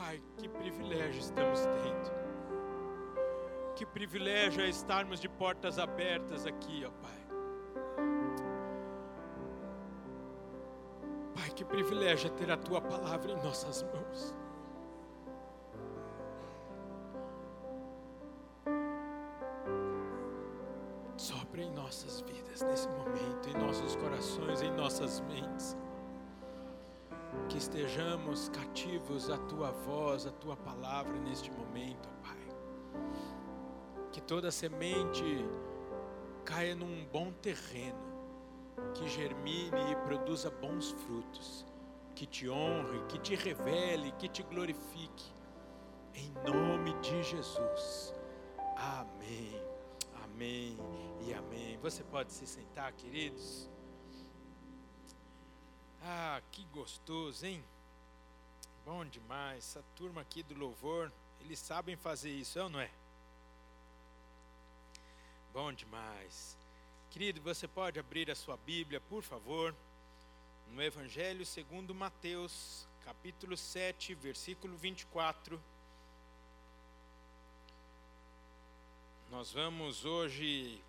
Pai, que privilégio estamos tendo. Que privilégio é estarmos de portas abertas aqui, ó Pai. Pai, que privilégio é ter a tua palavra em nossas mãos. Sopra em nossas vidas nesse momento, em nossos corações, em nossas mentes. Estejamos cativos à tua voz, à tua palavra neste momento, Pai. Que toda semente caia num bom terreno, que germine e produza bons frutos, que te honre, que te revele, que te glorifique. Em nome de Jesus. Amém. Amém e amém. Você pode se sentar, queridos. Ah, que gostoso, hein? Bom demais. Essa turma aqui do louvor, eles sabem fazer isso, é ou não é? Bom demais. Querido, você pode abrir a sua Bíblia, por favor, no Evangelho segundo Mateus, capítulo 7, versículo 24. Nós vamos hoje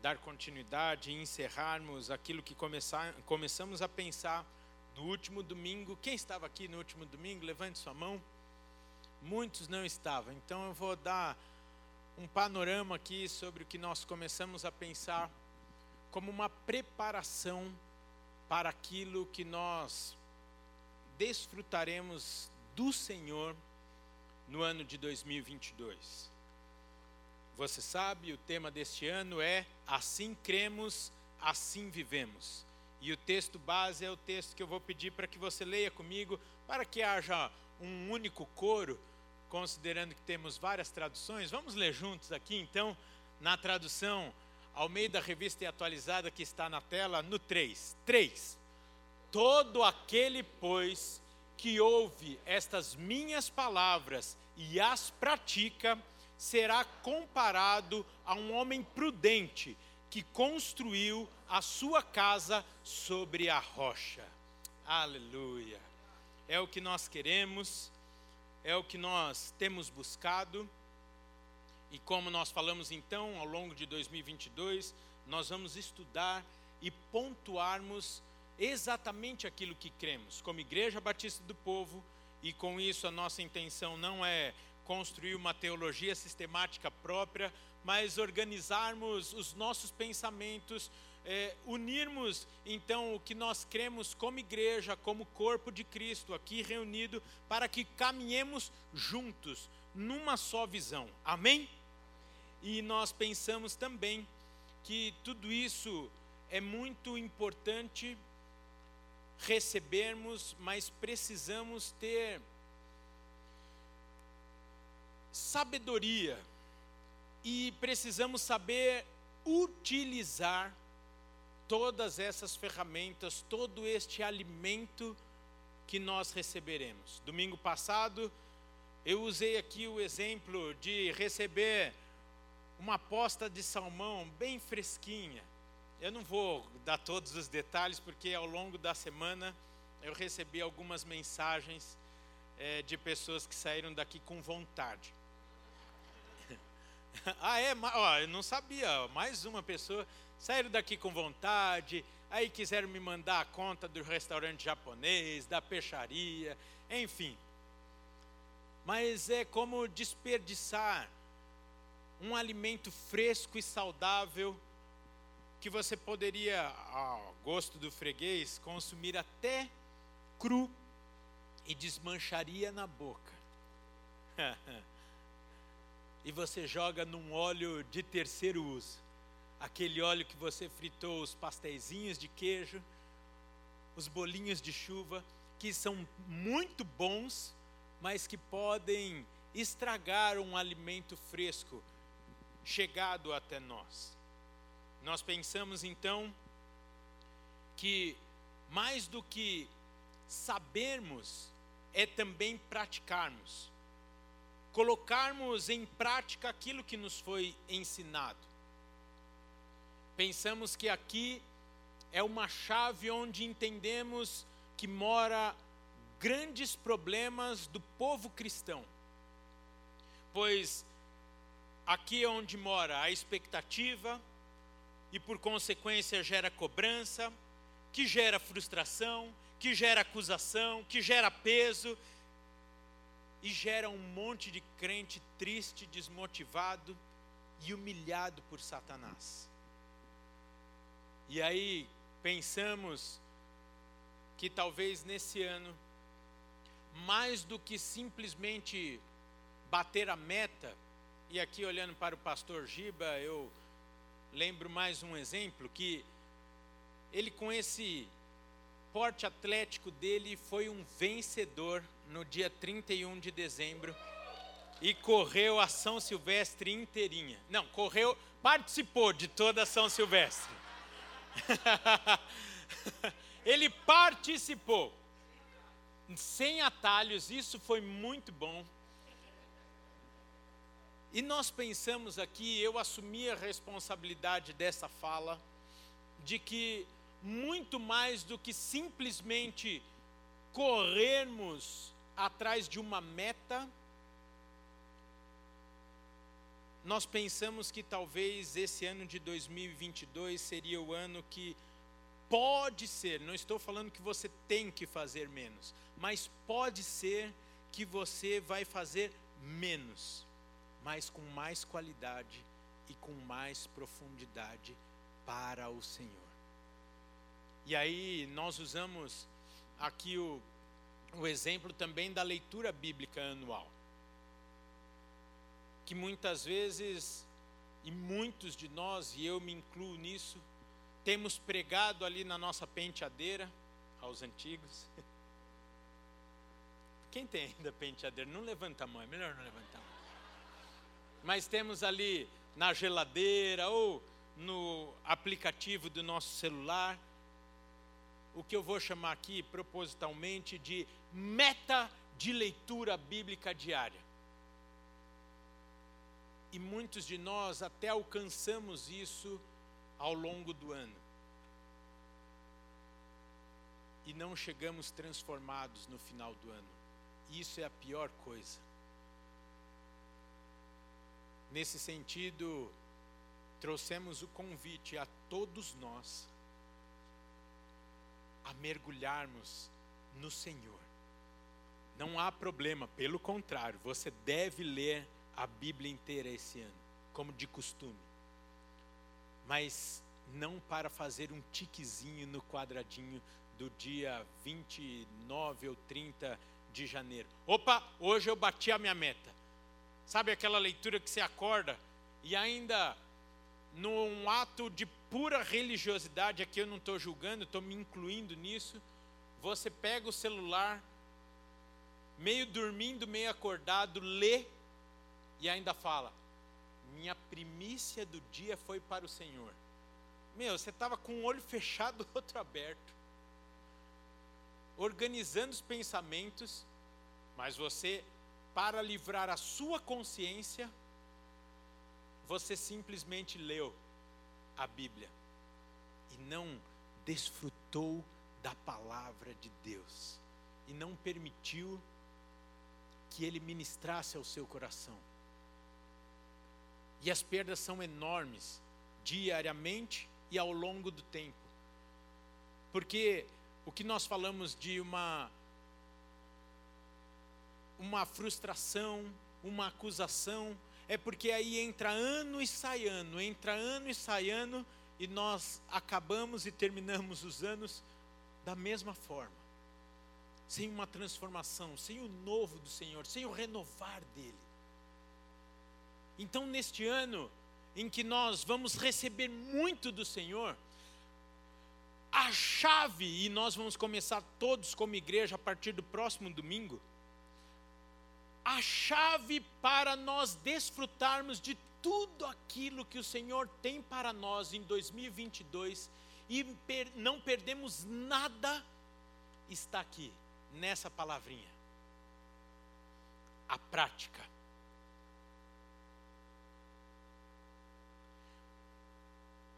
dar continuidade e encerrarmos aquilo que começar, começamos a pensar no último domingo. Quem estava aqui no último domingo? Levante sua mão. Muitos não estavam, então eu vou dar um panorama aqui sobre o que nós começamos a pensar como uma preparação para aquilo que nós desfrutaremos do Senhor no ano de 2022. Você sabe, o tema deste ano é Assim cremos, assim vivemos. E o texto base é o texto que eu vou pedir para que você leia comigo, para que haja um único coro considerando que temos várias traduções, vamos ler juntos aqui então, na tradução ao meio da revista e atualizada que está na tela, no 3. 3. Todo aquele, pois, que ouve estas minhas palavras e as pratica, será comparado a um homem prudente que construiu a sua casa sobre a rocha. Aleluia. É o que nós queremos é o que nós temos buscado. E como nós falamos então ao longo de 2022, nós vamos estudar e pontuarmos exatamente aquilo que cremos. Como Igreja Batista do Povo, e com isso a nossa intenção não é construir uma teologia sistemática própria, mas organizarmos os nossos pensamentos é, unirmos então o que nós cremos como igreja, como corpo de Cristo aqui reunido, para que caminhemos juntos numa só visão. Amém? E nós pensamos também que tudo isso é muito importante recebermos, mas precisamos ter sabedoria e precisamos saber utilizar todas essas ferramentas, todo este alimento que nós receberemos. Domingo passado, eu usei aqui o exemplo de receber uma posta de salmão bem fresquinha. Eu não vou dar todos os detalhes, porque ao longo da semana eu recebi algumas mensagens é, de pessoas que saíram daqui com vontade. ah, é? Ó, eu não sabia. Mais uma pessoa saíram daqui com vontade, aí quiseram me mandar a conta do restaurante japonês, da peixaria, enfim. Mas é como desperdiçar um alimento fresco e saudável que você poderia, ao gosto do freguês, consumir até cru e desmancharia na boca. e você joga num óleo de terceiro uso aquele óleo que você fritou os pastéisinhos de queijo, os bolinhos de chuva, que são muito bons, mas que podem estragar um alimento fresco chegado até nós. Nós pensamos então que mais do que sabermos é também praticarmos, colocarmos em prática aquilo que nos foi ensinado. Pensamos que aqui é uma chave onde entendemos que mora grandes problemas do povo cristão. Pois aqui é onde mora a expectativa, e por consequência gera cobrança, que gera frustração, que gera acusação, que gera peso e gera um monte de crente triste, desmotivado e humilhado por Satanás. E aí pensamos que talvez nesse ano, mais do que simplesmente bater a meta, e aqui olhando para o pastor Giba, eu lembro mais um exemplo que ele com esse porte atlético dele foi um vencedor no dia 31 de dezembro e correu a São Silvestre inteirinha. Não, correu, participou de toda a São Silvestre. ele participou. Sem atalhos, isso foi muito bom. E nós pensamos aqui, eu assumi a responsabilidade dessa fala, de que muito mais do que simplesmente corrermos atrás de uma meta, nós pensamos que talvez esse ano de 2022 seria o ano que pode ser, não estou falando que você tem que fazer menos, mas pode ser que você vai fazer menos mas com mais qualidade e com mais profundidade para o Senhor. E aí nós usamos aqui o, o exemplo também da leitura bíblica anual. Que muitas vezes, e muitos de nós, e eu me incluo nisso, temos pregado ali na nossa penteadeira, aos antigos. Quem tem ainda penteadeira? Não levanta a mão, é melhor não levantar a mão mas temos ali na geladeira ou no aplicativo do nosso celular, o que eu vou chamar aqui propositalmente de meta de leitura bíblica diária. E muitos de nós até alcançamos isso ao longo do ano. E não chegamos transformados no final do ano. Isso é a pior coisa. Nesse sentido, trouxemos o convite a todos nós a mergulharmos no Senhor. Não há problema, pelo contrário, você deve ler a Bíblia inteira esse ano, como de costume. Mas não para fazer um tiquezinho no quadradinho do dia 29 ou 30 de janeiro. Opa, hoje eu bati a minha meta. Sabe aquela leitura que você acorda e ainda num ato de pura religiosidade, aqui eu não estou julgando, estou me incluindo nisso, você pega o celular, meio dormindo, meio acordado, lê e ainda fala: Minha primícia do dia foi para o Senhor. Meu, você estava com um olho fechado, outro aberto, organizando os pensamentos, mas você para livrar a sua consciência, você simplesmente leu a Bíblia e não desfrutou da palavra de Deus e não permitiu que ele ministrasse ao seu coração. E as perdas são enormes, diariamente e ao longo do tempo. Porque o que nós falamos de uma uma frustração, uma acusação, é porque aí entra ano e sai ano, entra ano e sai ano, e nós acabamos e terminamos os anos da mesma forma, sem uma transformação, sem o novo do Senhor, sem o renovar dele. Então, neste ano em que nós vamos receber muito do Senhor, a chave, e nós vamos começar todos como igreja a partir do próximo domingo, a chave para nós desfrutarmos de tudo aquilo que o Senhor tem para nós em 2022 e per não perdemos nada, está aqui, nessa palavrinha. A prática.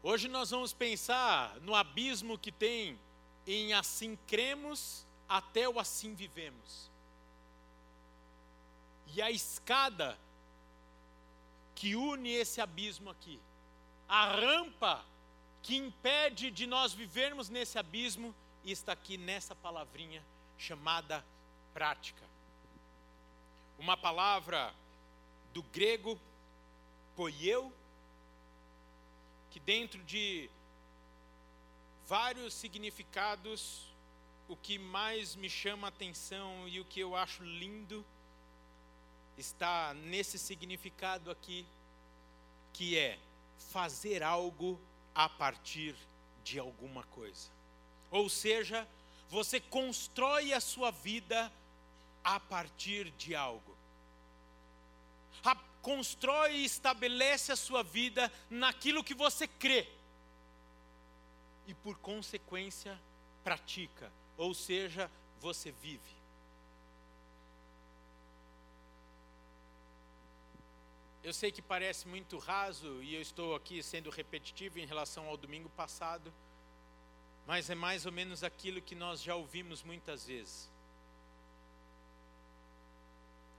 Hoje nós vamos pensar no abismo que tem em assim cremos, até o assim vivemos. E a escada que une esse abismo aqui, a rampa que impede de nós vivermos nesse abismo, está aqui nessa palavrinha chamada prática. Uma palavra do grego poieu, que dentro de vários significados, o que mais me chama a atenção e o que eu acho lindo está nesse significado aqui, que é fazer algo a partir de alguma coisa. Ou seja, você constrói a sua vida a partir de algo. A, constrói e estabelece a sua vida naquilo que você crê. E por consequência, pratica. Ou seja, você vive. Eu sei que parece muito raso e eu estou aqui sendo repetitivo em relação ao domingo passado, mas é mais ou menos aquilo que nós já ouvimos muitas vezes.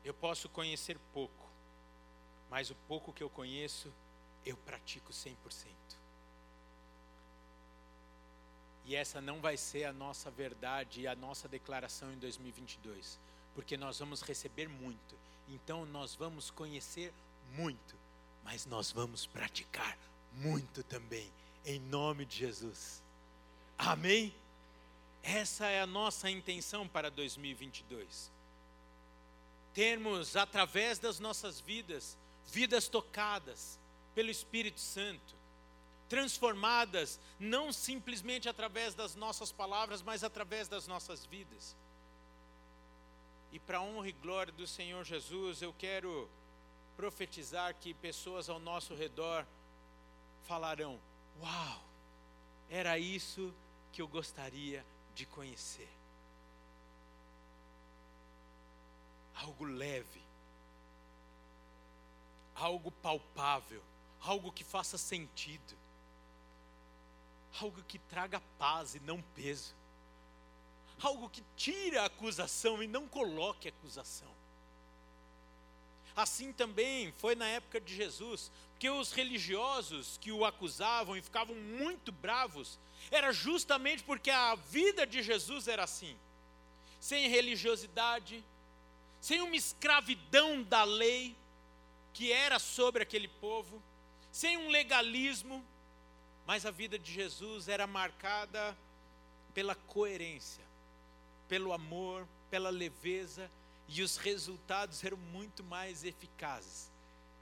Eu posso conhecer pouco, mas o pouco que eu conheço, eu pratico 100%. E essa não vai ser a nossa verdade e a nossa declaração em 2022, porque nós vamos receber muito. Então nós vamos conhecer muito, mas nós vamos praticar muito também, em nome de Jesus. Amém? Essa é a nossa intenção para 2022. Termos, através das nossas vidas, vidas tocadas pelo Espírito Santo, transformadas não simplesmente através das nossas palavras, mas através das nossas vidas. E para honra e glória do Senhor Jesus, eu quero profetizar que pessoas ao nosso redor falarão: Uau, era isso que eu gostaria de conhecer. Algo leve, algo palpável, algo que faça sentido, algo que traga paz e não peso, algo que tire a acusação e não coloque acusação. Assim também foi na época de Jesus, que os religiosos que o acusavam e ficavam muito bravos, era justamente porque a vida de Jesus era assim, sem religiosidade, sem uma escravidão da lei que era sobre aquele povo, sem um legalismo, mas a vida de Jesus era marcada pela coerência, pelo amor, pela leveza e os resultados eram muito mais eficazes.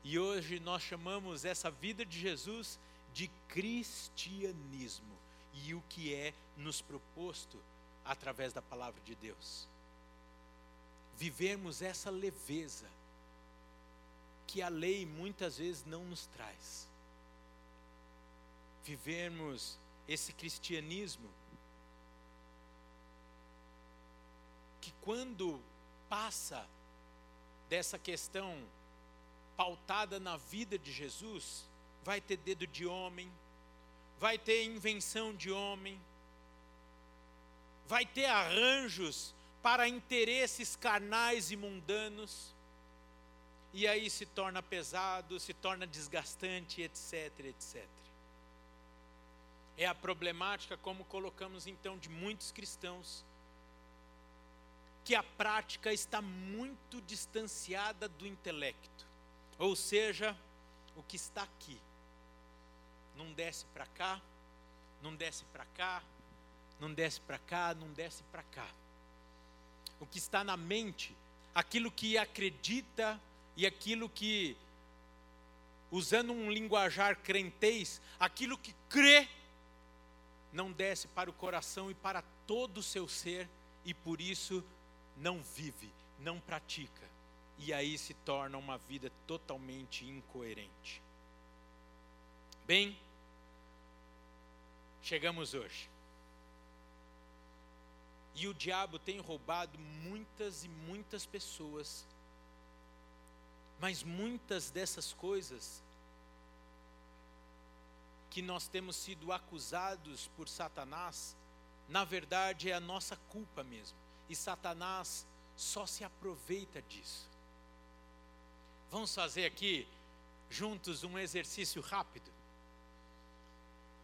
E hoje nós chamamos essa vida de Jesus de cristianismo e o que é nos proposto através da palavra de Deus. Vivemos essa leveza que a lei muitas vezes não nos traz. Vivermos esse cristianismo que quando passa dessa questão pautada na vida de Jesus, vai ter dedo de homem, vai ter invenção de homem, vai ter arranjos para interesses carnais e mundanos, e aí se torna pesado, se torna desgastante, etc, etc. É a problemática, como colocamos então, de muitos cristãos que a prática está muito distanciada do intelecto. Ou seja, o que está aqui não desce para cá, não desce para cá, não desce para cá, não desce para cá. O que está na mente, aquilo que acredita e aquilo que, usando um linguajar crentez, aquilo que crê, não desce para o coração e para todo o seu ser, e por isso não vive, não pratica, e aí se torna uma vida totalmente incoerente. Bem, chegamos hoje. E o diabo tem roubado muitas e muitas pessoas, mas muitas dessas coisas que nós temos sido acusados por Satanás, na verdade é a nossa culpa mesmo e Satanás só se aproveita disso. Vamos fazer aqui juntos um exercício rápido.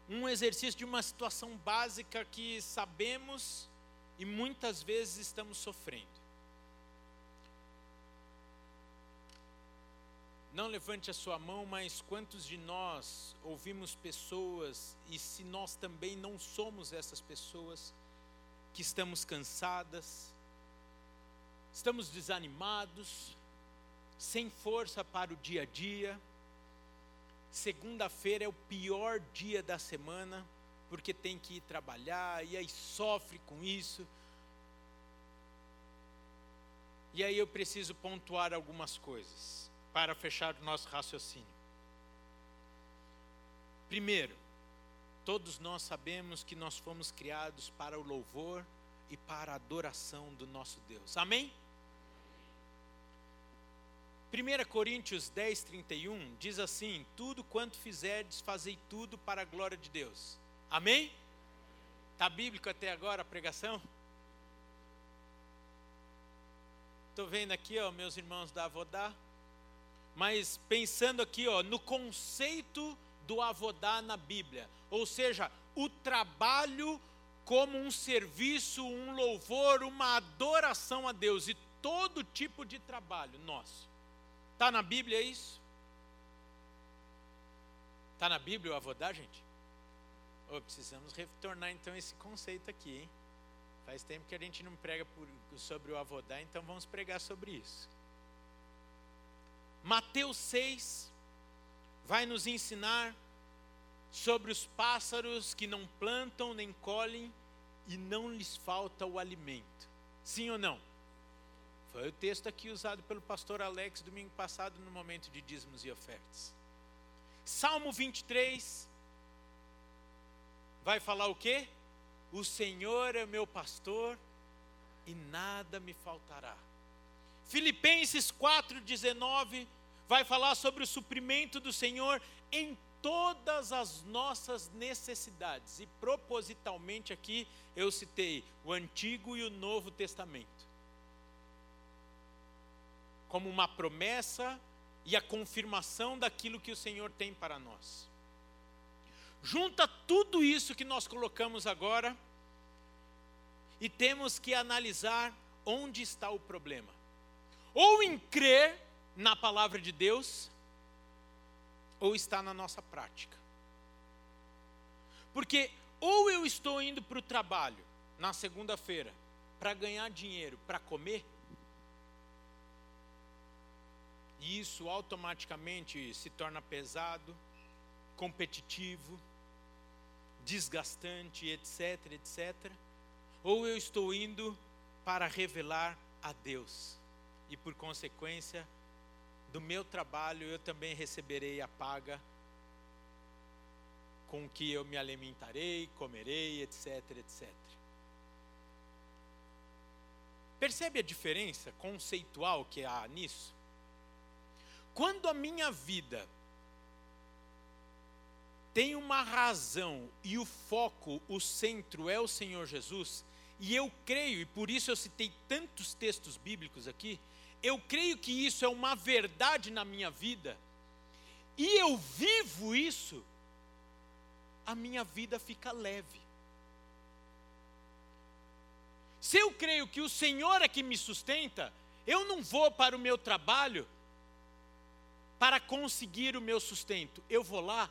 Um exercício de uma situação básica que sabemos e muitas vezes estamos sofrendo. Não levante a sua mão, mas quantos de nós ouvimos pessoas, e se nós também não somos essas pessoas, que estamos cansadas, estamos desanimados, sem força para o dia a dia. Segunda-feira é o pior dia da semana, porque tem que ir trabalhar, e aí sofre com isso. E aí eu preciso pontuar algumas coisas para fechar o nosso raciocínio. Primeiro, todos nós sabemos que nós fomos criados para o louvor e para a adoração do nosso Deus. Amém? 1 Coríntios 10, 31 diz assim: Tudo quanto fizerdes, fazei tudo para a glória de Deus. Amém? Está bíblico até agora a pregação? Estou vendo aqui, ó, meus irmãos da Avodá, mas pensando aqui, ó, no conceito do Avodá na Bíblia, ou seja, o trabalho como um serviço, um louvor, uma adoração a Deus e todo tipo de trabalho nosso. Está na Bíblia isso? Está na Bíblia o avodá, gente? Oh, precisamos retornar então esse conceito aqui, hein? Faz tempo que a gente não prega por, sobre o avodá, então vamos pregar sobre isso. Mateus 6 vai nos ensinar sobre os pássaros que não plantam nem colhem e não lhes falta o alimento. Sim ou não? Foi o texto aqui usado pelo pastor Alex domingo passado no momento de dízimos e ofertas. Salmo 23 vai falar o quê? O Senhor é meu pastor e nada me faltará. Filipenses 4:19 vai falar sobre o suprimento do Senhor em todas as nossas necessidades. E propositalmente aqui eu citei o Antigo e o Novo Testamento como uma promessa e a confirmação daquilo que o Senhor tem para nós. Junta tudo isso que nós colocamos agora e temos que analisar onde está o problema. Ou em crer na palavra de Deus, ou está na nossa prática. Porque ou eu estou indo para o trabalho na segunda-feira para ganhar dinheiro, para comer, e isso automaticamente se torna pesado, competitivo, desgastante, etc, etc. Ou eu estou indo para revelar a Deus, e por consequência do meu trabalho eu também receberei a paga com que eu me alimentarei, comerei, etc, etc. Percebe a diferença conceitual que há nisso? Quando a minha vida tem uma razão e o foco, o centro é o Senhor Jesus, e eu creio, e por isso eu citei tantos textos bíblicos aqui, eu creio que isso é uma verdade na minha vida, e eu vivo isso, a minha vida fica leve. Se eu creio que o Senhor é que me sustenta, eu não vou para o meu trabalho para conseguir o meu sustento. Eu vou lá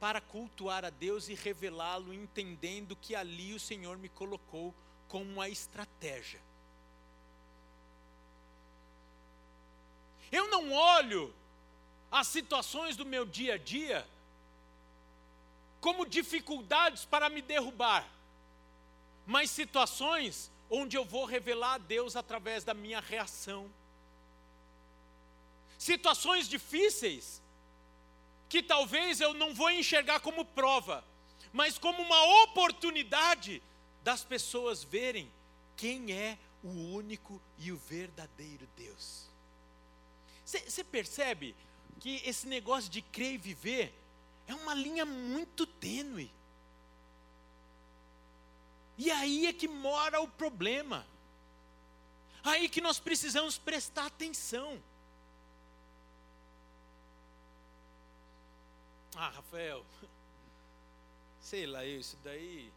para cultuar a Deus e revelá-lo, entendendo que ali o Senhor me colocou como uma estratégia. Eu não olho as situações do meu dia a dia como dificuldades para me derrubar, mas situações onde eu vou revelar a Deus através da minha reação situações difíceis que talvez eu não vou enxergar como prova, mas como uma oportunidade das pessoas verem quem é o único e o verdadeiro Deus. Você percebe que esse negócio de crer e viver é uma linha muito tênue. E aí é que mora o problema. Aí que nós precisamos prestar atenção. Ah, Rafael, sei lá, isso daí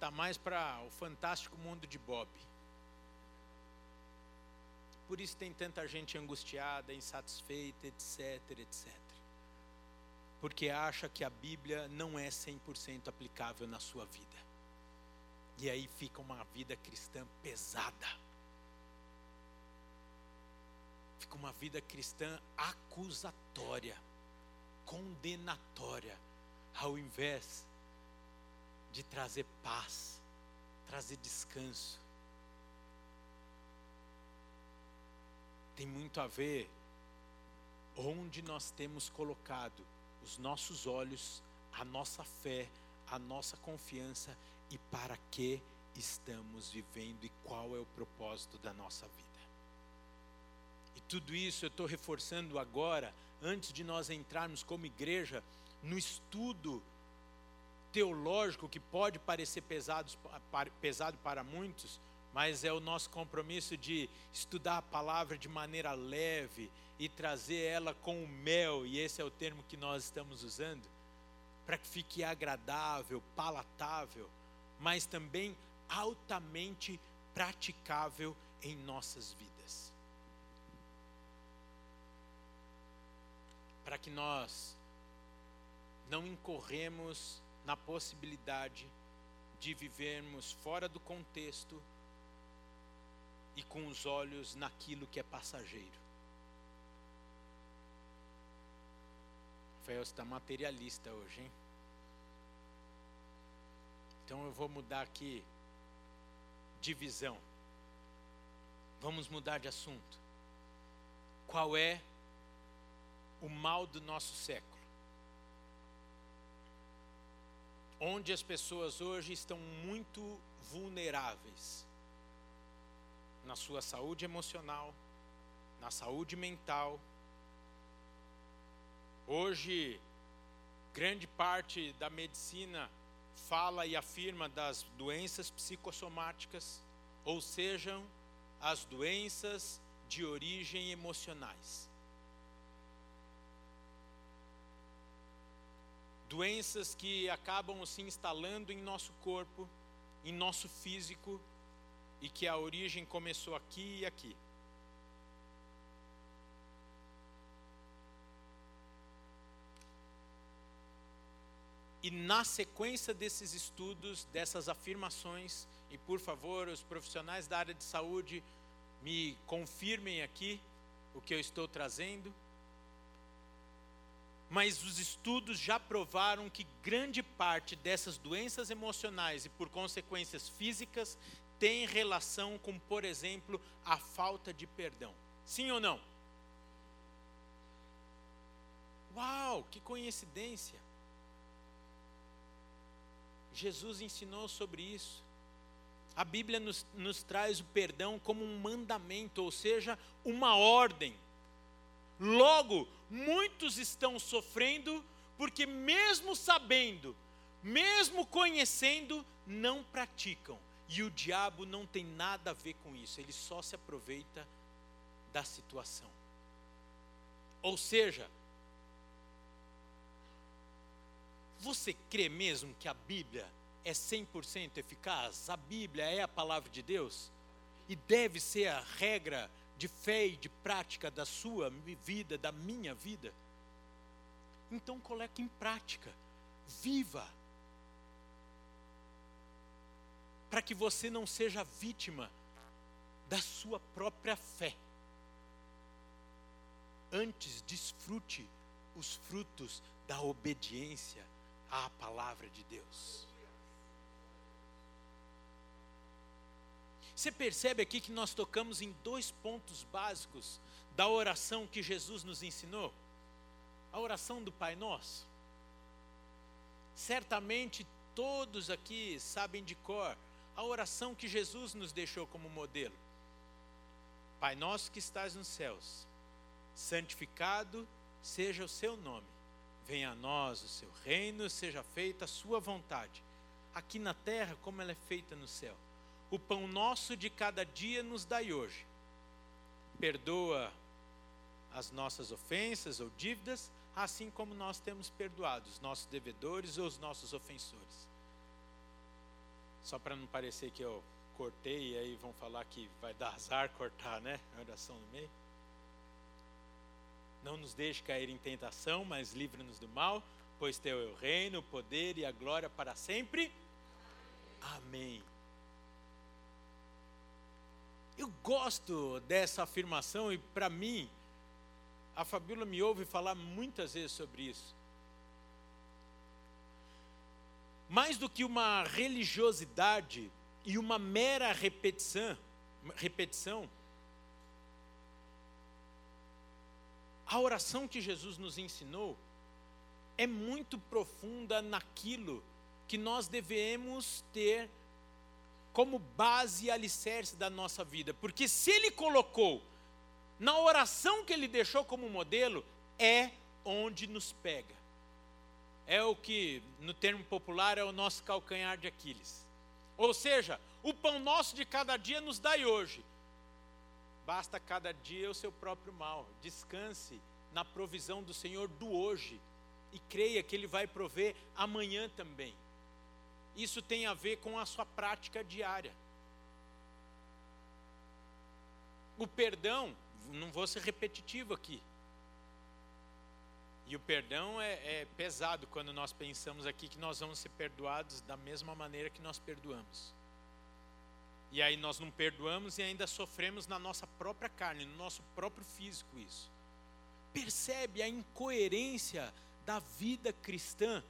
tá mais para o fantástico mundo de Bob. Por isso tem tanta gente angustiada, insatisfeita, etc, etc. Porque acha que a Bíblia não é 100% aplicável na sua vida. E aí fica uma vida cristã pesada. Fica uma vida cristã acusatória, condenatória, ao invés de trazer paz, trazer descanso. Tem muito a ver onde nós temos colocado os nossos olhos, a nossa fé, a nossa confiança e para que estamos vivendo e qual é o propósito da nossa vida. E tudo isso eu estou reforçando agora, antes de nós entrarmos como igreja no estudo teológico que pode parecer pesado, pesado para muitos, mas é o nosso compromisso de estudar a palavra de maneira leve e trazer ela com o mel, e esse é o termo que nós estamos usando, para que fique agradável, palatável, mas também altamente praticável em nossas vidas. Para que nós não incorremos na possibilidade de vivermos fora do contexto e com os olhos naquilo que é passageiro. Rafael está materialista hoje, hein? Então eu vou mudar aqui de visão. Vamos mudar de assunto. Qual é o mal do nosso século? Onde as pessoas hoje estão muito vulneráveis na sua saúde emocional, na saúde mental. Hoje, grande parte da medicina fala e afirma das doenças psicossomáticas, ou sejam, as doenças de origem emocionais. Doenças que acabam se instalando em nosso corpo, em nosso físico, e que a origem começou aqui e aqui. E na sequência desses estudos, dessas afirmações, e por favor, os profissionais da área de saúde me confirmem aqui o que eu estou trazendo. Mas os estudos já provaram que grande parte dessas doenças emocionais e por consequências físicas tem relação com, por exemplo, a falta de perdão. Sim ou não? Uau, que coincidência! Jesus ensinou sobre isso. A Bíblia nos, nos traz o perdão como um mandamento, ou seja, uma ordem. Logo, muitos estão sofrendo porque, mesmo sabendo, mesmo conhecendo, não praticam. E o diabo não tem nada a ver com isso, ele só se aproveita da situação. Ou seja, você crê mesmo que a Bíblia é 100% eficaz? A Bíblia é a palavra de Deus? E deve ser a regra de fé e de prática da sua vida, da minha vida? Então coloque em prática, viva para que você não seja vítima da sua própria fé. Antes, desfrute os frutos da obediência à palavra de Deus. Você percebe aqui que nós tocamos em dois pontos básicos da oração que Jesus nos ensinou? A oração do Pai Nosso. Certamente todos aqui sabem de cor a oração que Jesus nos deixou como modelo. Pai nosso que estás nos céus, santificado seja o seu nome. Venha a nós o seu reino, seja feita a sua vontade, aqui na terra como ela é feita no céu. O pão nosso de cada dia nos dai hoje. perdoa as nossas ofensas ou dívidas, assim como nós temos perdoado os nossos devedores ou os nossos ofensores. Só para não parecer que eu cortei e aí vão falar que vai dar azar cortar, né? A oração no meio. Não nos deixe cair em tentação, mas livre-nos do mal, pois teu é o reino, o poder e a glória para sempre. Amém. Eu gosto dessa afirmação e para mim a Fabíola me ouve falar muitas vezes sobre isso. Mais do que uma religiosidade e uma mera repetição, repetição, a oração que Jesus nos ensinou é muito profunda naquilo que nós devemos ter como base e alicerce da nossa vida. Porque se ele colocou na oração que ele deixou como modelo, é onde nos pega. É o que, no termo popular, é o nosso calcanhar de Aquiles. Ou seja, o pão nosso de cada dia nos dai hoje. Basta cada dia o seu próprio mal. Descanse na provisão do Senhor do hoje e creia que Ele vai prover amanhã também. Isso tem a ver com a sua prática diária. O perdão não vou ser repetitivo aqui. E o perdão é, é, pesado quando nós pensamos aqui que nós vamos ser perdoados da mesma maneira que nós perdoamos. E aí nós não perdoamos e ainda sofremos na nossa própria carne, no nosso próprio físico isso. Percebe a incoerência da vida cristã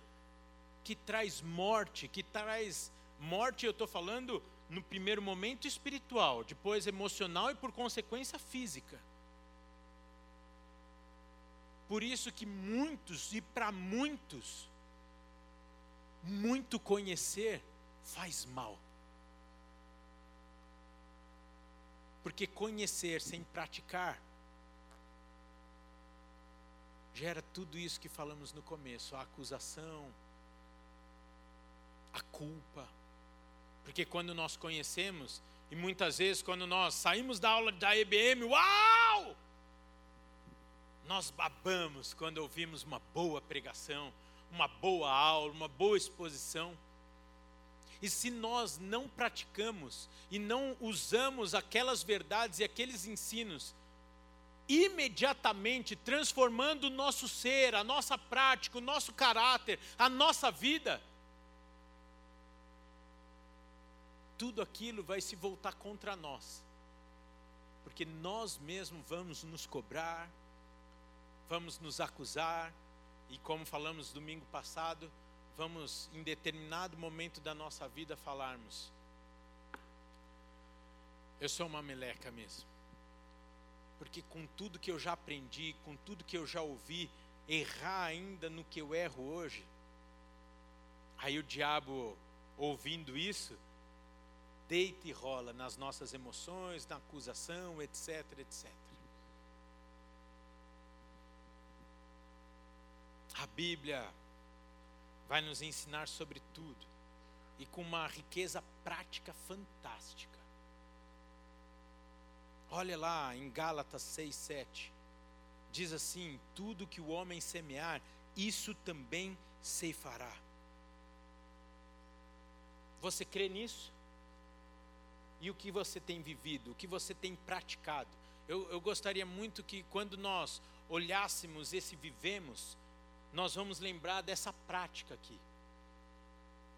que traz morte, que traz morte, eu estou falando no primeiro momento espiritual, depois emocional e por consequência física. Por isso que muitos e para muitos muito conhecer faz mal. Porque conhecer sem praticar gera tudo isso que falamos no começo, a acusação, a culpa. Porque quando nós conhecemos, e muitas vezes quando nós saímos da aula da EBM, uau! Nós babamos quando ouvimos uma boa pregação, uma boa aula, uma boa exposição. E se nós não praticamos e não usamos aquelas verdades e aqueles ensinos, imediatamente transformando o nosso ser, a nossa prática, o nosso caráter, a nossa vida, tudo aquilo vai se voltar contra nós, porque nós mesmos vamos nos cobrar, vamos nos acusar, e como falamos domingo passado, vamos em determinado momento da nossa vida falarmos: Eu sou uma meleca mesmo. Porque com tudo que eu já aprendi, com tudo que eu já ouvi, errar ainda no que eu erro hoje. Aí o diabo, ouvindo isso, deita e rola nas nossas emoções, na acusação, etc, etc. A Bíblia vai nos ensinar sobre tudo e com uma riqueza prática fantástica. Olha lá em Gálatas 6, 7. Diz assim: Tudo que o homem semear, isso também ceifará. Você crê nisso? E o que você tem vivido, o que você tem praticado? Eu, eu gostaria muito que quando nós olhássemos esse vivemos, nós vamos lembrar dessa prática aqui.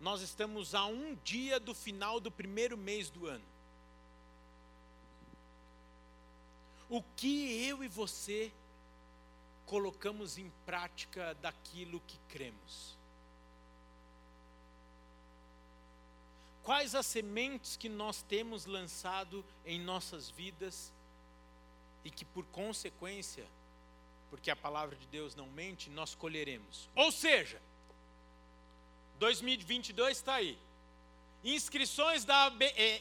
Nós estamos a um dia do final do primeiro mês do ano. O que eu e você colocamos em prática daquilo que cremos? Quais as sementes que nós temos lançado em nossas vidas e que, por consequência, porque a palavra de Deus não mente, nós colheremos. Ou seja, 2022 está aí. Inscrições da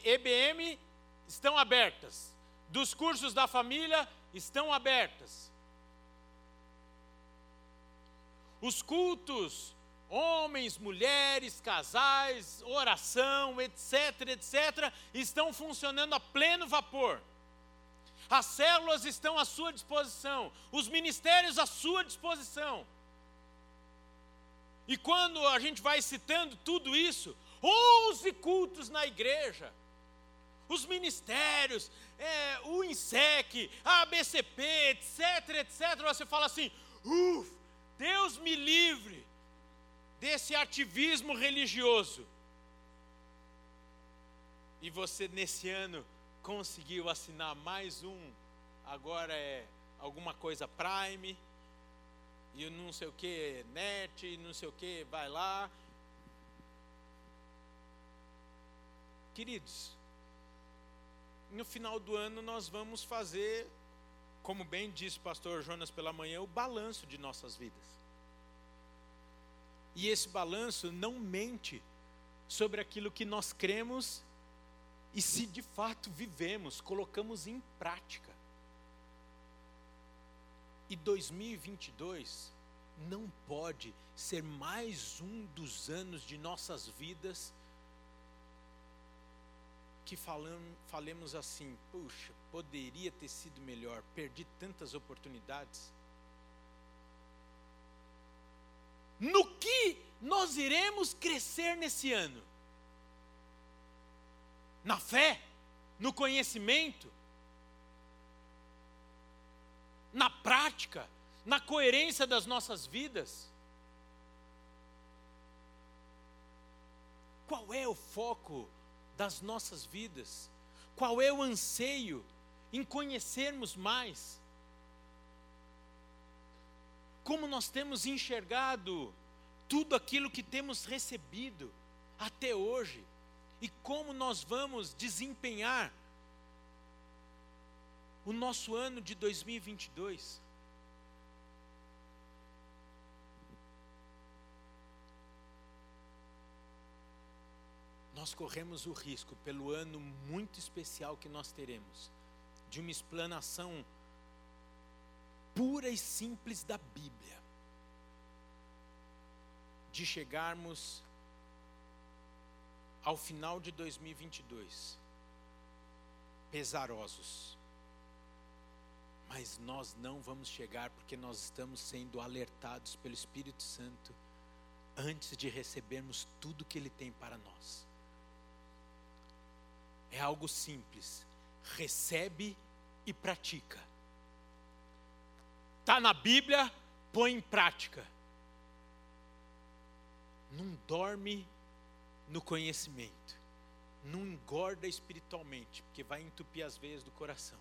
EBM é, estão abertas. Dos cursos da família estão abertas. Os cultos, homens, mulheres, casais, oração, etc, etc, estão funcionando a pleno vapor. As células estão à sua disposição, os ministérios à sua disposição. E quando a gente vai citando tudo isso, 11 cultos na igreja, os ministérios, é, o INSEC, a ABCP, etc, etc, você fala assim, uff, Deus me livre desse ativismo religioso. E você nesse ano conseguiu assinar mais um, agora é alguma coisa Prime, e não sei o que, net, não sei o que, vai lá. Queridos, no final do ano nós vamos fazer, como bem disse o pastor Jonas pela manhã, o balanço de nossas vidas. E esse balanço não mente sobre aquilo que nós cremos e se de fato vivemos, colocamos em prática. E 2022 não pode ser mais um dos anos de nossas vidas que falamos, falemos assim: puxa, poderia ter sido melhor, perdi tantas oportunidades. No que nós iremos crescer nesse ano? Na fé? No conhecimento? Na prática? Na coerência das nossas vidas? Qual é o foco das nossas vidas? Qual é o anseio em conhecermos mais? Como nós temos enxergado tudo aquilo que temos recebido até hoje e como nós vamos desempenhar o nosso ano de 2022? nós corremos o risco, pelo ano muito especial que nós teremos, de uma explanação pura e simples da Bíblia, de chegarmos ao final de 2022 pesarosos. Mas nós não vamos chegar porque nós estamos sendo alertados pelo Espírito Santo antes de recebermos tudo que Ele tem para nós é algo simples. Recebe e pratica. Está na Bíblia, põe em prática. Não dorme no conhecimento. Não engorda espiritualmente, porque vai entupir as veias do coração.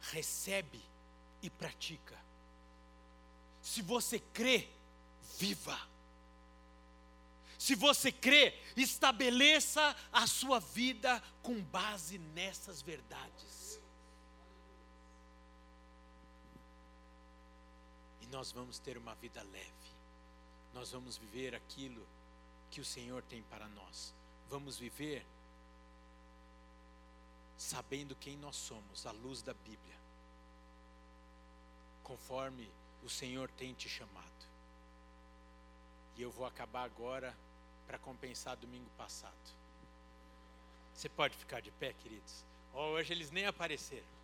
Recebe e pratica. Se você crê, viva. Se você crê, estabeleça a sua vida com base nessas verdades. E nós vamos ter uma vida leve. Nós vamos viver aquilo que o Senhor tem para nós. Vamos viver sabendo quem nós somos, à luz da Bíblia, conforme o Senhor tem te chamado. E eu vou acabar agora para compensar domingo passado. Você pode ficar de pé, queridos? Oh, hoje eles nem apareceram.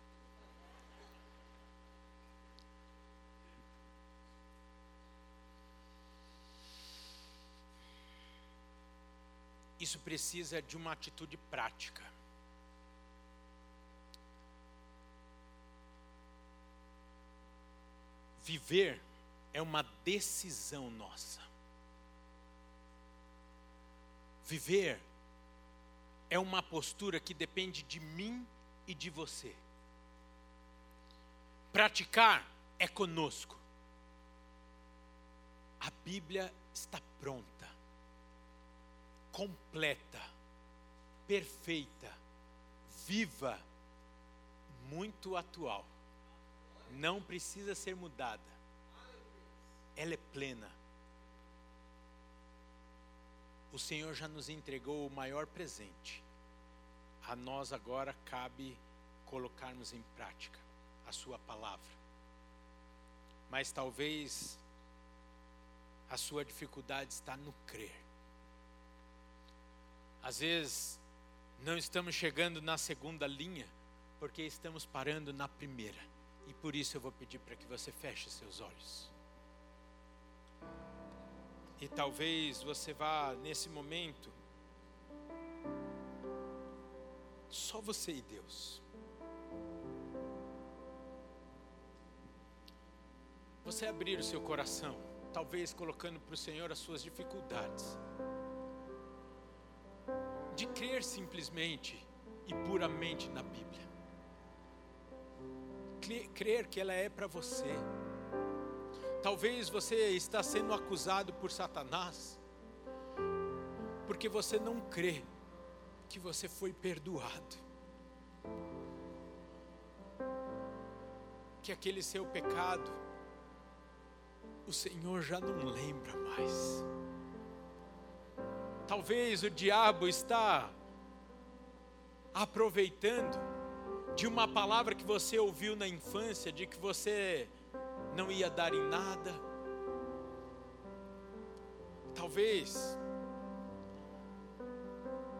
Isso precisa de uma atitude prática. Viver é uma decisão nossa. Viver é uma postura que depende de mim e de você. Praticar é conosco. A Bíblia está pronta, completa, perfeita, viva, muito atual. Não precisa ser mudada. Ela é plena o Senhor já nos entregou o maior presente. A nós agora cabe colocarmos em prática a Sua palavra. Mas talvez a sua dificuldade está no crer. Às vezes Não estamos chegando na segunda linha, porque estamos parando na primeira. E por isso eu vou pedir para que você feche seus olhos. E talvez você vá nesse momento só você e Deus. Você abrir o seu coração, talvez colocando para o Senhor as suas dificuldades de crer simplesmente e puramente na Bíblia. Crer que ela é para você. Talvez você está sendo acusado por Satanás porque você não crê que você foi perdoado. Que aquele seu pecado o Senhor já não lembra mais. Talvez o diabo está aproveitando de uma palavra que você ouviu na infância, de que você não ia dar em nada. Talvez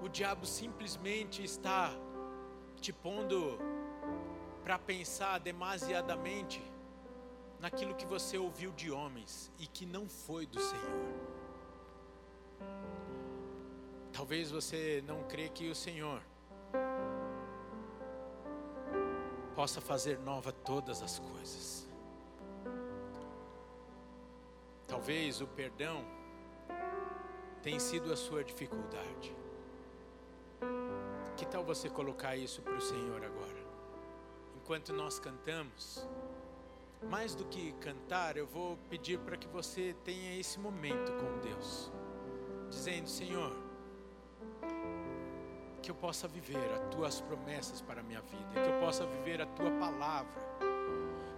o diabo simplesmente está te pondo para pensar demasiadamente naquilo que você ouviu de homens e que não foi do Senhor. Talvez você não crê que o Senhor possa fazer nova todas as coisas. Talvez o perdão tenha sido a sua dificuldade. Que tal você colocar isso para o Senhor agora? Enquanto nós cantamos, mais do que cantar, eu vou pedir para que você tenha esse momento com Deus, dizendo: Senhor, que eu possa viver as tuas promessas para a minha vida, que eu possa viver a tua palavra,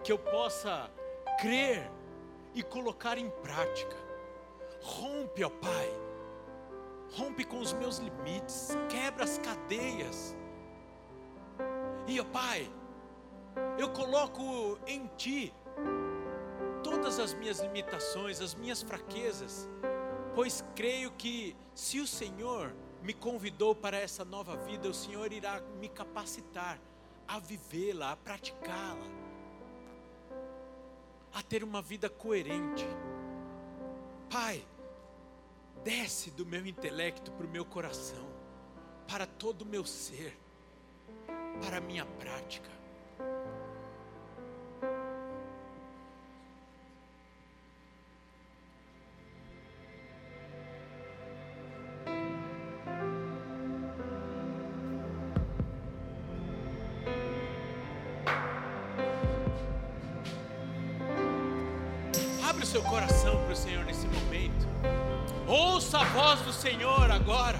que eu possa crer e colocar em prática. Rompe, ó Pai, rompe com os meus limites, quebra as cadeias. E, ó Pai, eu coloco em Ti todas as minhas limitações, as minhas fraquezas, pois creio que se o Senhor me convidou para essa nova vida, o Senhor irá me capacitar a vivê-la, a praticá-la, a ter uma vida coerente. Pai, desce do meu intelecto para o meu coração, para todo o meu ser, para a minha prática. Seu coração para o Senhor nesse momento. Ouça a voz do Senhor agora,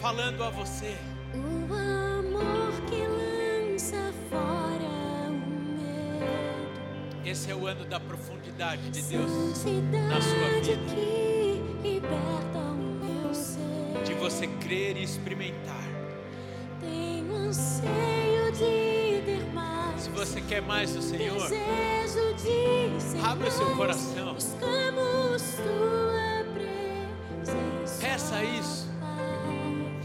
falando a você. O amor que lança fora o medo. Esse é o ano da profundidade de Deus na sua vida. Que liberta o meu ser. De você crer e experimentar. Quer mais do Senhor, Abra o seu coração. Peça isso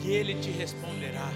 e Ele te responderá.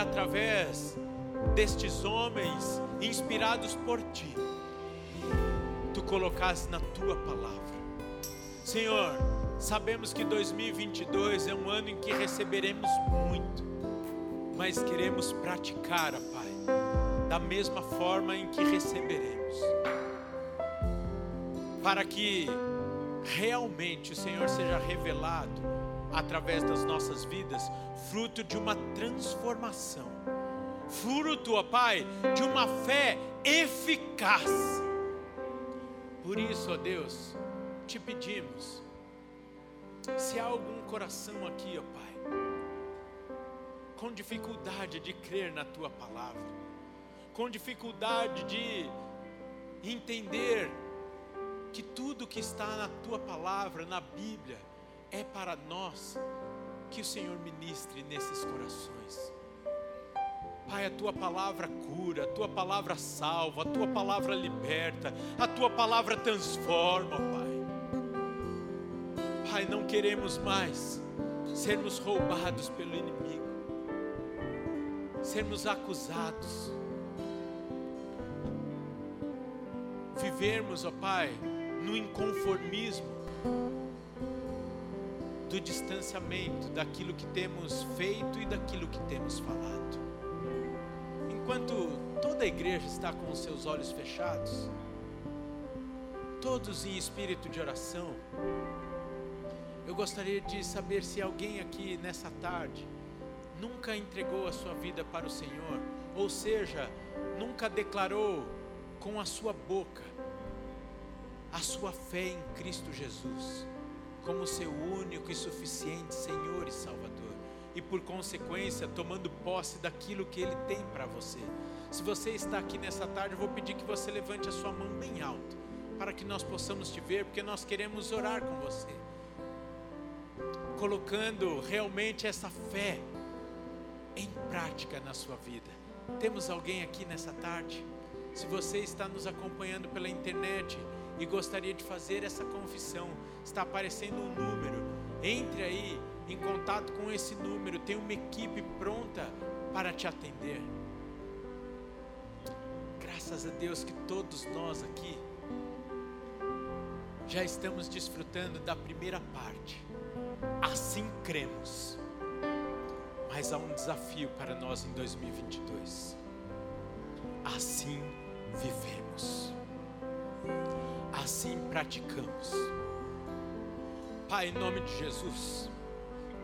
Através destes homens inspirados por ti, tu colocaste na tua palavra. Senhor, sabemos que 2022 é um ano em que receberemos muito, mas queremos praticar, Pai, da mesma forma em que receberemos, para que realmente o Senhor seja revelado através das nossas vidas, fruto de uma transformação, fruto, ó Pai, de uma fé eficaz. Por isso, ó Deus, te pedimos, se há algum coração aqui, ó Pai, com dificuldade de crer na tua palavra, com dificuldade de entender que tudo que está na tua palavra, na Bíblia, é para nós, que o Senhor ministre nesses corações. Pai, a tua palavra cura, a tua palavra salva, a tua palavra liberta, a tua palavra transforma, Pai. Pai, não queremos mais sermos roubados pelo inimigo, sermos acusados, vivermos, ó Pai, no inconformismo, do distanciamento daquilo que temos feito e daquilo que temos falado. Enquanto toda a igreja está com os seus olhos fechados, todos em espírito de oração, eu gostaria de saber se alguém aqui nessa tarde nunca entregou a sua vida para o Senhor, ou seja, nunca declarou com a sua boca a sua fé em Cristo Jesus como seu único e suficiente Senhor e Salvador, e por consequência, tomando posse daquilo que Ele tem para você. Se você está aqui nessa tarde, eu vou pedir que você levante a sua mão bem alto, para que nós possamos te ver, porque nós queremos orar com você, colocando realmente essa fé em prática na sua vida. Temos alguém aqui nessa tarde? Se você está nos acompanhando pela internet, e gostaria de fazer essa confissão. Está aparecendo um número. Entre aí em contato com esse número. Tem uma equipe pronta para te atender. Graças a Deus que todos nós aqui já estamos desfrutando da primeira parte. Assim cremos. Mas há um desafio para nós em 2022. Assim vivemos assim praticamos. Pai, em nome de Jesus,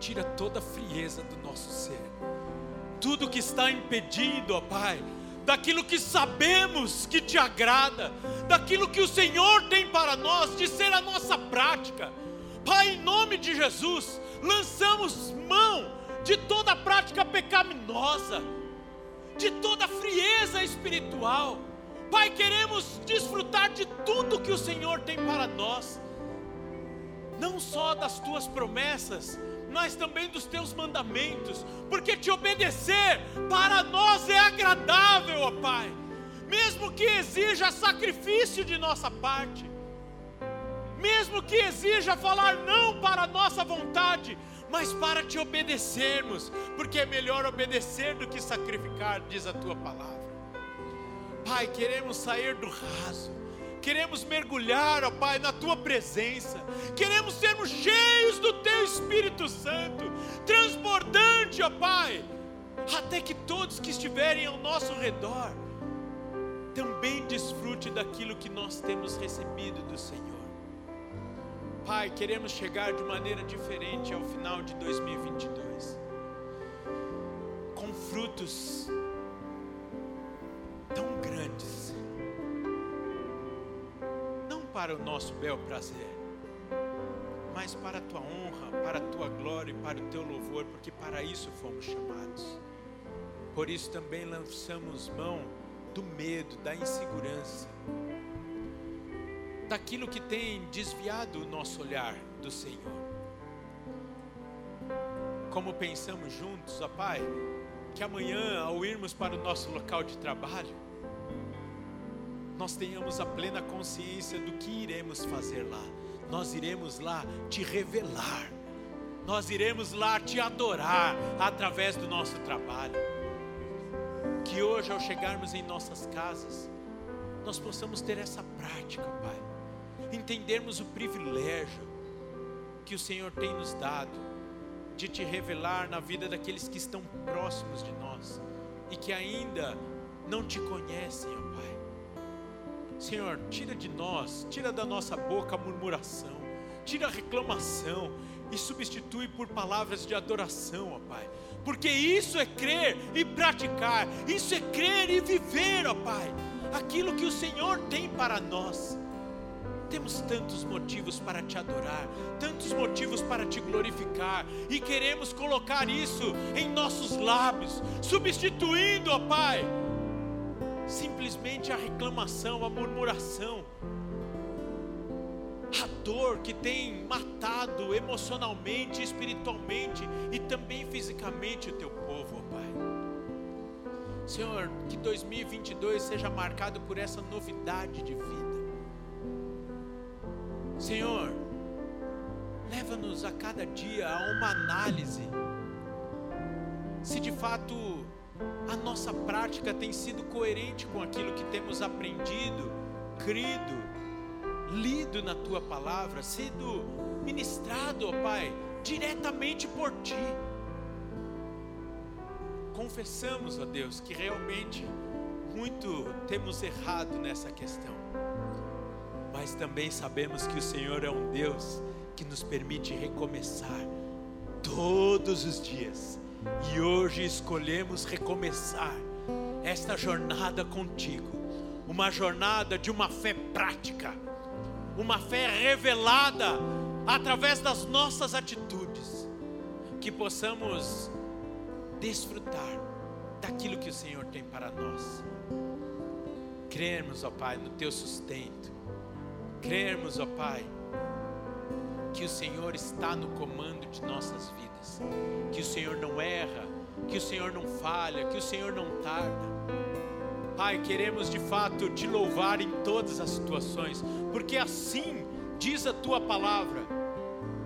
tira toda a frieza do nosso ser, tudo que está impedindo, ó Pai, daquilo que sabemos que te agrada, daquilo que o Senhor tem para nós, de ser a nossa prática. Pai, em nome de Jesus, lançamos mão de toda prática pecaminosa, de toda frieza espiritual Pai, queremos desfrutar de tudo que o Senhor tem para nós, não só das tuas promessas, mas também dos teus mandamentos, porque te obedecer para nós é agradável, ó Pai, mesmo que exija sacrifício de nossa parte, mesmo que exija falar não para a nossa vontade, mas para te obedecermos, porque é melhor obedecer do que sacrificar, diz a tua palavra. Pai, queremos sair do raso, queremos mergulhar, ó Pai, na Tua presença, queremos sermos cheios do Teu Espírito Santo, transbordante, ó Pai, até que todos que estiverem ao nosso redor também desfrute daquilo que nós temos recebido do Senhor. Pai, queremos chegar de maneira diferente ao final de 2022, com frutos tão grandes, não para o nosso bel prazer, mas para a tua honra, para a tua glória e para o teu louvor, porque para isso fomos chamados. Por isso também lançamos mão do medo, da insegurança. daquilo que tem desviado o nosso olhar do Senhor. Como pensamos juntos, ó Pai, que amanhã, ao irmos para o nosso local de trabalho, nós tenhamos a plena consciência do que iremos fazer lá. Nós iremos lá te revelar, nós iremos lá te adorar através do nosso trabalho. Que hoje, ao chegarmos em nossas casas, nós possamos ter essa prática, Pai entendermos o privilégio que o Senhor tem nos dado de te revelar na vida daqueles que estão próximos de nós e que ainda não te conhecem, ó Pai. Senhor, tira de nós, tira da nossa boca a murmuração, tira a reclamação e substitui por palavras de adoração, ó Pai. Porque isso é crer e praticar, isso é crer e viver, ó Pai, aquilo que o Senhor tem para nós. Temos tantos motivos para te adorar, tantos motivos para te glorificar, e queremos colocar isso em nossos lábios, substituindo, ó Pai, simplesmente a reclamação, a murmuração, a dor que tem matado emocionalmente, espiritualmente e também fisicamente o teu povo, ó Pai. Senhor, que 2022 seja marcado por essa novidade de vida Senhor, leva-nos a cada dia a uma análise. Se de fato a nossa prática tem sido coerente com aquilo que temos aprendido, crido, lido na tua palavra, sido ministrado, ó Pai, diretamente por ti. Confessamos, ó Deus, que realmente muito temos errado nessa questão mas também sabemos que o Senhor é um Deus que nos permite recomeçar todos os dias. E hoje escolhemos recomeçar esta jornada contigo, uma jornada de uma fé prática, uma fé revelada através das nossas atitudes, que possamos desfrutar daquilo que o Senhor tem para nós. Cremos, ó Pai, no teu sustento, crermos, ó Pai, que o Senhor está no comando de nossas vidas, que o Senhor não erra, que o Senhor não falha, que o Senhor não tarda. Pai, queremos de fato te louvar em todas as situações, porque assim diz a tua palavra.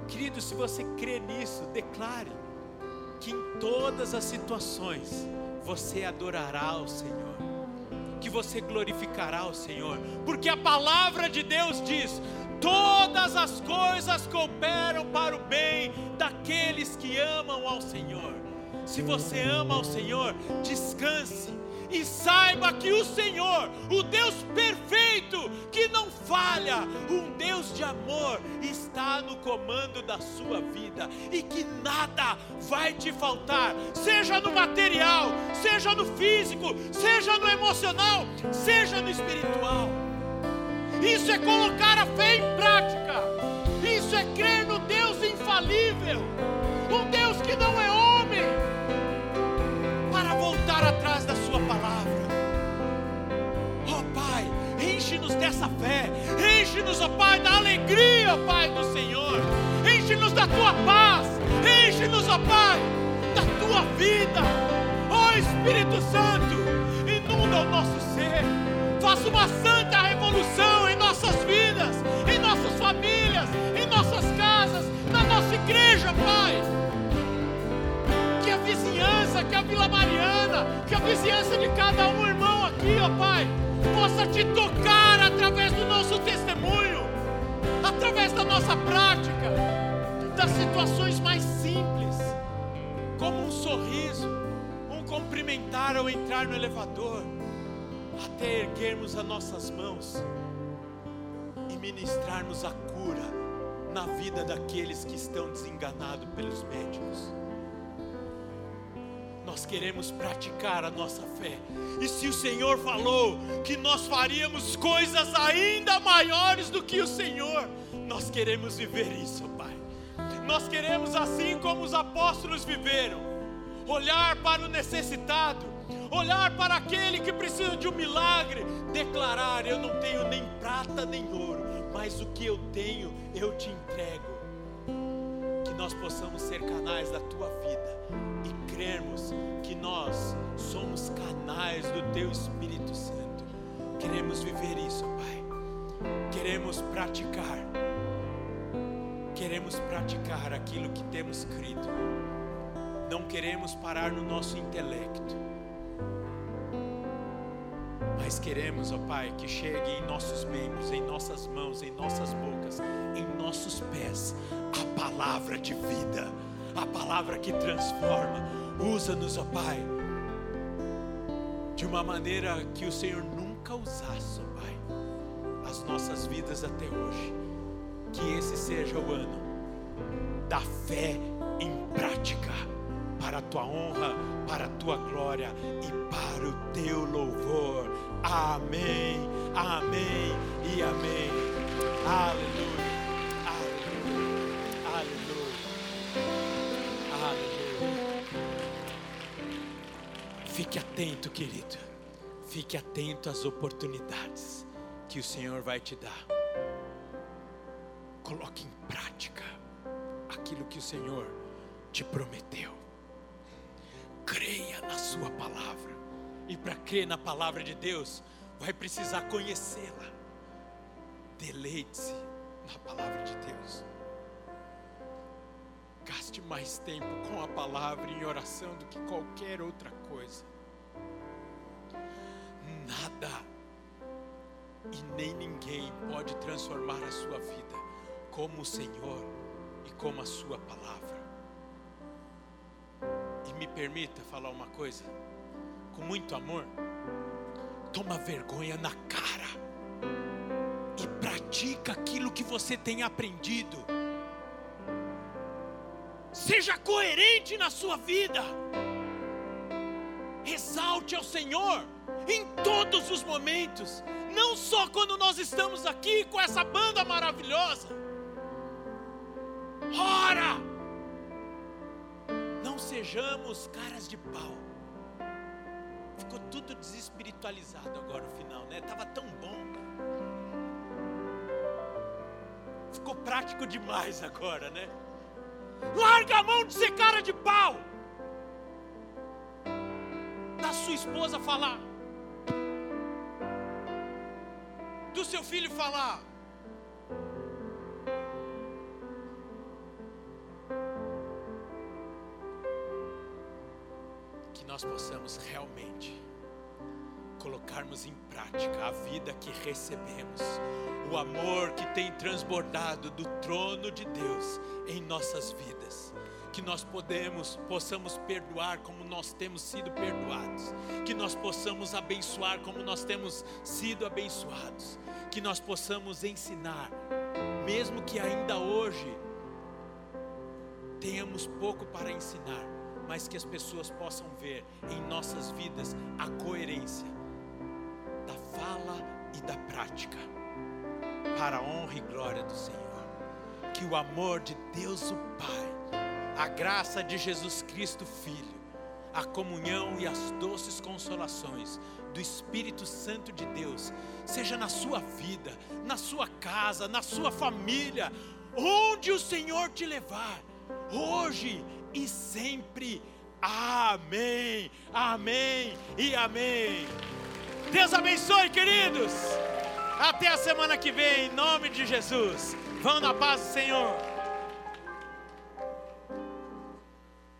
Querido, se você crê nisso, declare que em todas as situações você adorará o Senhor que você glorificará o Senhor, porque a palavra de Deus diz: todas as coisas cooperam para o bem daqueles que amam ao Senhor. Se você ama ao Senhor, descanse e saiba que o Senhor, o Deus perfeito, que não falha, um Deus de amor, está no comando da sua vida e que nada vai te faltar, seja no material, seja no físico, seja no emocional, seja no espiritual. Isso é colocar a fé em prática, isso é crer no Deus infalível, um Deus que não é homem, para voltar atrás da sua palavra. Oh Pai, enche-nos dessa fé, enche-nos, ó Pai, da alegria, ó Pai do Senhor, enche-nos da tua paz, enche-nos, ó Pai, da tua vida, ó Espírito Santo, inunda o nosso ser, faça uma santa revolução em nossas vidas, em nossas famílias, em nossas casas, na nossa igreja, Pai. Que a vizinhança, que a Vila Mariana, que a vizinhança de cada um irmão aqui, ó Pai, possa te tocar através do nosso testemunho, através da nossa prática, das situações mais simples, como um sorriso, um cumprimentar ao entrar no elevador, até erguermos as nossas mãos e ministrarmos a cura na vida daqueles que estão desenganados pelos médicos nós queremos praticar a nossa fé. E se o Senhor falou que nós faríamos coisas ainda maiores do que o Senhor, nós queremos viver isso, Pai. Nós queremos, assim como os apóstolos viveram, olhar para o necessitado, olhar para aquele que precisa de um milagre, declarar: Eu não tenho nem prata nem ouro mas o que eu tenho eu te entrego. Que nós possamos ser canais da tua vida crermos que nós somos canais do teu Espírito Santo. Queremos viver isso, Pai. Queremos praticar. Queremos praticar aquilo que temos crido. Não queremos parar no nosso intelecto mas queremos, ó Pai, que chegue em nossos membros, em nossas mãos, em nossas bocas, em nossos pés, a palavra de vida, a palavra que transforma. Usa-nos, ó Pai, de uma maneira que o Senhor nunca usasse, ó Pai, as nossas vidas até hoje. Que esse seja o ano da fé em prática para a tua honra, para a tua glória e para o teu louvor. Amém, amém e amém. Aleluia, atento, querido. Fique atento às oportunidades que o Senhor vai te dar. Coloque em prática aquilo que o Senhor te prometeu creia na Sua palavra. E para crer na palavra de Deus, vai precisar conhecê-la. Deleite-se na palavra de Deus. Gaste mais tempo com a palavra em oração do que qualquer outra coisa. Nada e nem ninguém pode transformar a sua vida como o Senhor e como a sua palavra. E me permita falar uma coisa, com muito amor. Toma vergonha na cara e pratica aquilo que você tem aprendido. Seja coerente na sua vida. Exalte ao Senhor em todos os momentos, não só quando nós estamos aqui com essa banda maravilhosa. Ora! sejamos caras de pau. Ficou tudo desespiritualizado agora no final, né? Tava tão bom. Ficou prático demais agora, né? Larga a mão de ser cara de pau. Da sua esposa falar. Seu filho falar. nós possamos realmente colocarmos em prática a vida que recebemos, o amor que tem transbordado do trono de Deus em nossas vidas. Que nós podemos, possamos perdoar como nós temos sido perdoados, que nós possamos abençoar como nós temos sido abençoados, que nós possamos ensinar, mesmo que ainda hoje tenhamos pouco para ensinar, mas que as pessoas possam ver em nossas vidas a coerência da fala e da prática, para a honra e glória do Senhor. Que o amor de Deus o Pai, a graça de Jesus Cristo Filho, a comunhão e as doces consolações do Espírito Santo de Deus, seja na sua vida, na sua casa, na sua família, onde o Senhor te levar, hoje e sempre. Amém, amém e amém. Deus abençoe, queridos. Até a semana que vem, em nome de Jesus. Vão na paz do Senhor.